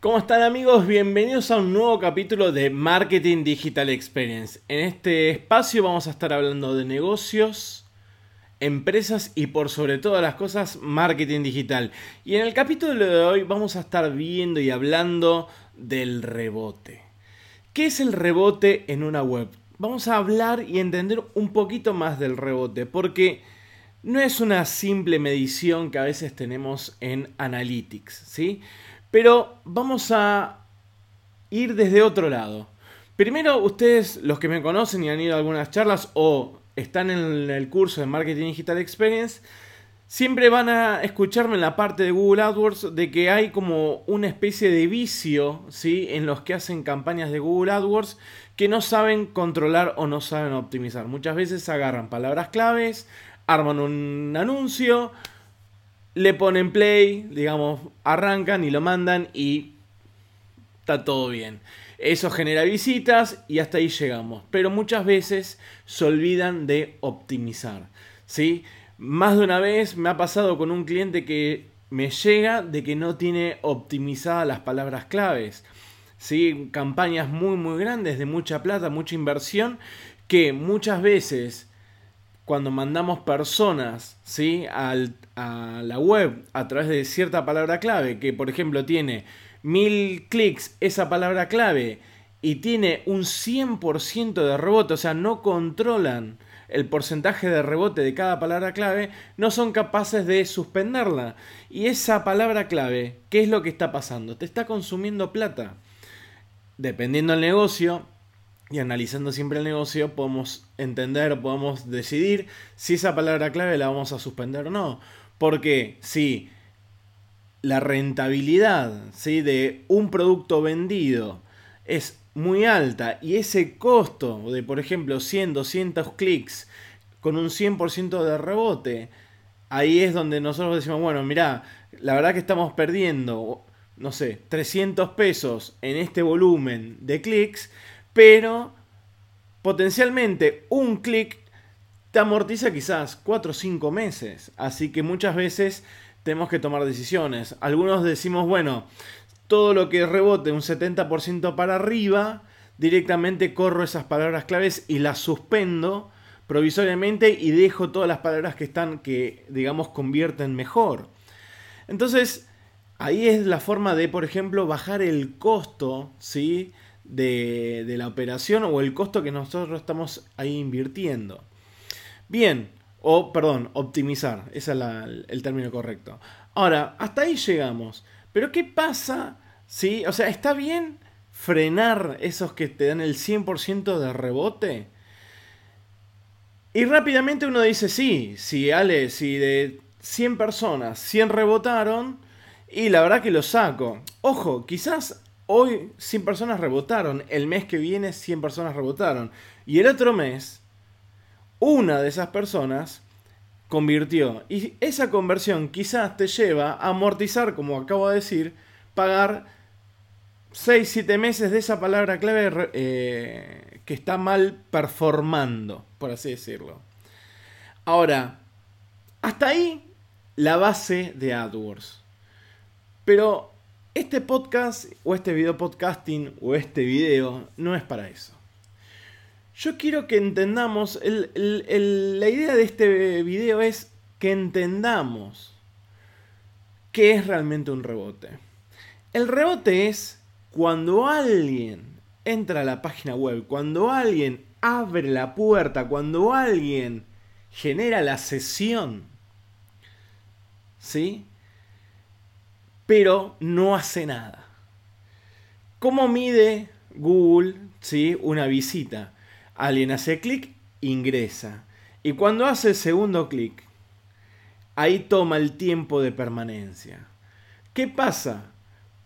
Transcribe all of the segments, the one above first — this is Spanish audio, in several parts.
¿Cómo están amigos? Bienvenidos a un nuevo capítulo de Marketing Digital Experience. En este espacio vamos a estar hablando de negocios, empresas y por sobre todas las cosas marketing digital. Y en el capítulo de hoy vamos a estar viendo y hablando del rebote. ¿Qué es el rebote en una web? Vamos a hablar y entender un poquito más del rebote porque no es una simple medición que a veces tenemos en Analytics, ¿sí? Pero vamos a ir desde otro lado. Primero, ustedes, los que me conocen y han ido a algunas charlas o están en el curso de Marketing Digital Experience, siempre van a escucharme en la parte de Google AdWords de que hay como una especie de vicio, ¿sí? En los que hacen campañas de Google AdWords que no saben controlar o no saben optimizar. Muchas veces agarran palabras claves, arman un anuncio, le ponen play, digamos, arrancan y lo mandan y está todo bien. Eso genera visitas y hasta ahí llegamos. Pero muchas veces se olvidan de optimizar. ¿sí? Más de una vez me ha pasado con un cliente que me llega de que no tiene optimizadas las palabras claves. ¿sí? Campañas muy muy grandes de mucha plata, mucha inversión, que muchas veces cuando mandamos personas ¿sí? a la web a través de cierta palabra clave, que por ejemplo tiene mil clics esa palabra clave y tiene un 100% de rebote, o sea, no controlan el porcentaje de rebote de cada palabra clave, no son capaces de suspenderla. Y esa palabra clave, ¿qué es lo que está pasando? Te está consumiendo plata. Dependiendo del negocio, y analizando siempre el negocio podemos entender podemos decidir si esa palabra clave la vamos a suspender o no. Porque si la rentabilidad ¿sí? de un producto vendido es muy alta y ese costo de, por ejemplo, 100, 200 clics con un 100% de rebote, ahí es donde nosotros decimos, bueno, mira, la verdad que estamos perdiendo, no sé, 300 pesos en este volumen de clics pero potencialmente un clic te amortiza quizás 4 o 5 meses. Así que muchas veces tenemos que tomar decisiones. Algunos decimos, bueno, todo lo que rebote un 70% para arriba, directamente corro esas palabras claves y las suspendo provisoriamente y dejo todas las palabras que están, que digamos convierten mejor. Entonces, ahí es la forma de, por ejemplo, bajar el costo, ¿sí? De, la operación o el costo que nosotros estamos ahí invirtiendo. Bien, o perdón, optimizar, ese es el término correcto. Ahora, hasta ahí llegamos. Pero ¿qué pasa si, o sea, está bien frenar esos que te dan el 100% de rebote? Y rápidamente uno dice, sí, si Ale, si de 100 personas, 100 rebotaron, y la verdad que lo saco. Ojo, quizás hoy 100 personas rebotaron, el mes que viene 100 personas rebotaron. Y el otro mes, una de esas personas convirtió. Y esa conversión quizás te lleva a amortizar, como acabo de decir, pagar 6-7 meses de esa palabra clave eh, que está mal performando, por así decirlo. Ahora, hasta ahí la base de AdWords. Pero este podcast o este video podcasting o este video no es para eso. Yo quiero que entendamos, la idea de este video es que entendamos qué es realmente un rebote. El rebote es cuando alguien entra a la página web, cuando alguien abre la puerta, cuando alguien genera la sesión, ¿sí? Pero no hace nada. ¿Cómo mide Google ¿sí? una visita? Alguien hace clic, ingresa. Y cuando hace el segundo clic, ahí toma el tiempo de permanencia. ¿Qué pasa?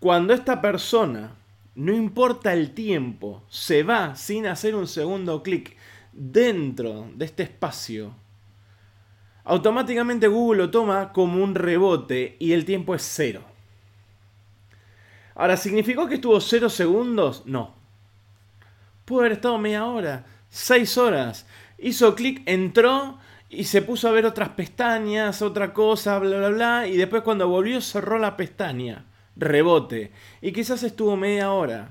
Cuando esta persona, no importa el tiempo, se va sin hacer un segundo clic dentro de este espacio, automáticamente Google lo toma como un rebote y el tiempo es cero. Ahora, ¿significó que estuvo 0 segundos? No. Pudo haber estado media hora, 6 horas. Hizo clic, entró y se puso a ver otras pestañas, otra cosa, bla, bla, bla. Y después cuando volvió cerró la pestaña. rebote. Y quizás estuvo media hora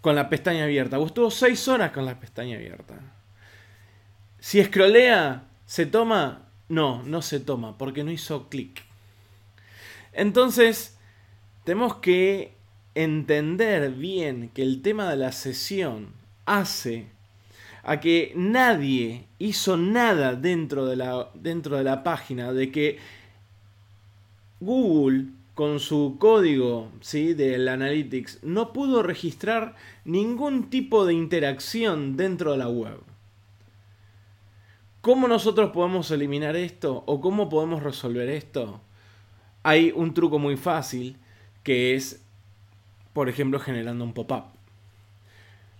con la pestaña abierta. O estuvo seis horas con la pestaña abierta. Si escrolea, ¿se toma? No, no se toma, porque no hizo clic. Entonces, tenemos que entender bien que el tema de la sesión hace a que nadie hizo nada dentro de la, dentro de la página, de que Google con su código ¿sí? del Analytics no pudo registrar ningún tipo de interacción dentro de la web. ¿Cómo nosotros podemos eliminar esto o cómo podemos resolver esto? Hay un truco muy fácil que es, por ejemplo, generando un pop-up.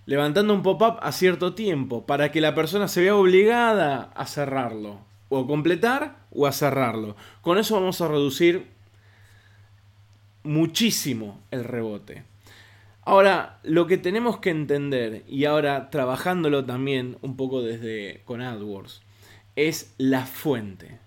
Levantando un pop-up a cierto tiempo para que la persona se vea obligada a cerrarlo. O completar o a cerrarlo. Con eso vamos a reducir muchísimo el rebote. Ahora, lo que tenemos que entender, y ahora trabajándolo también un poco desde con AdWords, es la fuente.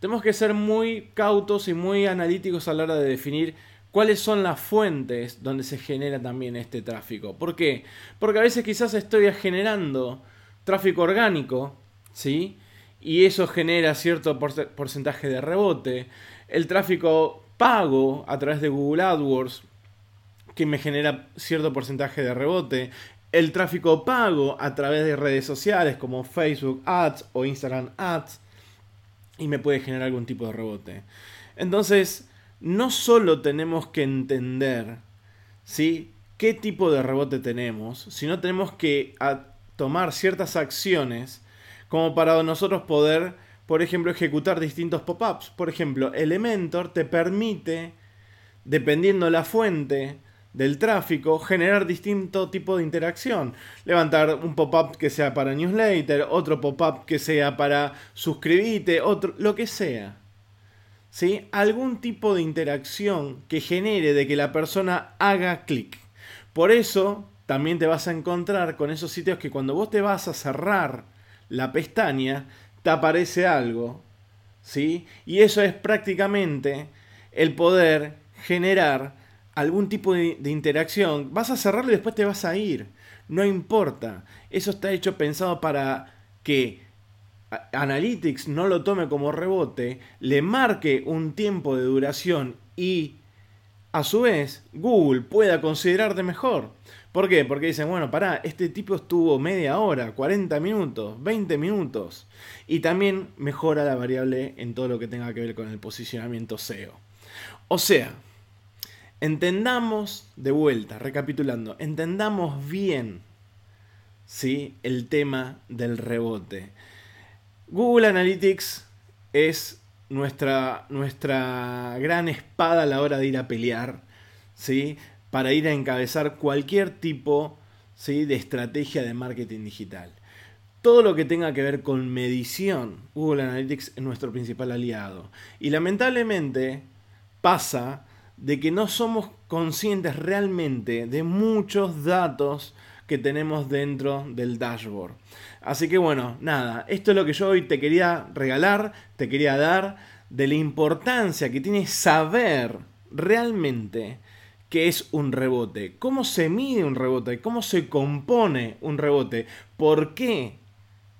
Tenemos que ser muy cautos y muy analíticos a la hora de definir cuáles son las fuentes donde se genera también este tráfico. ¿Por qué? Porque a veces quizás estoy generando tráfico orgánico, ¿sí? Y eso genera cierto porcentaje de rebote. El tráfico pago a través de Google AdWords, que me genera cierto porcentaje de rebote el tráfico pago a través de redes sociales como Facebook Ads o Instagram Ads y me puede generar algún tipo de rebote. Entonces, no solo tenemos que entender ¿sí? qué tipo de rebote tenemos, sino tenemos que tomar ciertas acciones como para nosotros poder, por ejemplo, ejecutar distintos pop-ups. Por ejemplo, Elementor te permite, dependiendo la fuente, del tráfico, generar distinto tipo de interacción. Levantar un pop-up que sea para newsletter, otro pop-up que sea para suscribirte, otro, lo que sea. ¿Sí? Algún tipo de interacción que genere de que la persona haga clic. Por eso también te vas a encontrar con esos sitios que cuando vos te vas a cerrar la pestaña, te aparece algo. ¿Sí? Y eso es prácticamente el poder generar algún tipo de, interacción, vas a cerrarlo y después te vas a ir. No importa. Eso está hecho pensado para que Analytics no lo tome como rebote, le marque un tiempo de duración y a su vez Google pueda considerarte mejor. ¿Por qué? Porque dicen, bueno, pará, este tipo estuvo media hora, 40 minutos, 20 minutos. Y también mejora la variable en todo lo que tenga que ver con el posicionamiento SEO. O sea, Entendamos de vuelta, recapitulando, entendamos bien ¿sí? el tema del rebote. Google Analytics es nuestra, nuestra gran espada a la hora de ir a pelear, ¿sí? para ir a encabezar cualquier tipo ¿sí? de estrategia de marketing digital. Todo lo que tenga que ver con medición, Google Analytics es nuestro principal aliado. Y lamentablemente pasa de que no somos conscientes realmente de muchos datos que tenemos dentro del dashboard. Así que bueno, nada, esto es lo que yo hoy te quería regalar, te quería dar de la importancia que tiene saber realmente qué es un rebote, cómo se mide un rebote, cómo se compone un rebote, por qué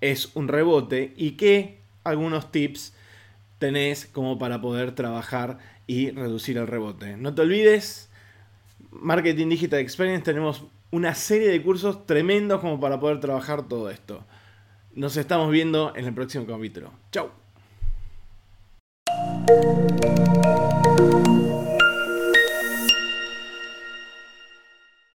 es un rebote y qué algunos tips tenés como para poder trabajar y reducir el rebote. No te olvides, Marketing Digital Experience tenemos una serie de cursos tremendos como para poder trabajar todo esto. Nos estamos viendo en el próximo capítulo. Chao.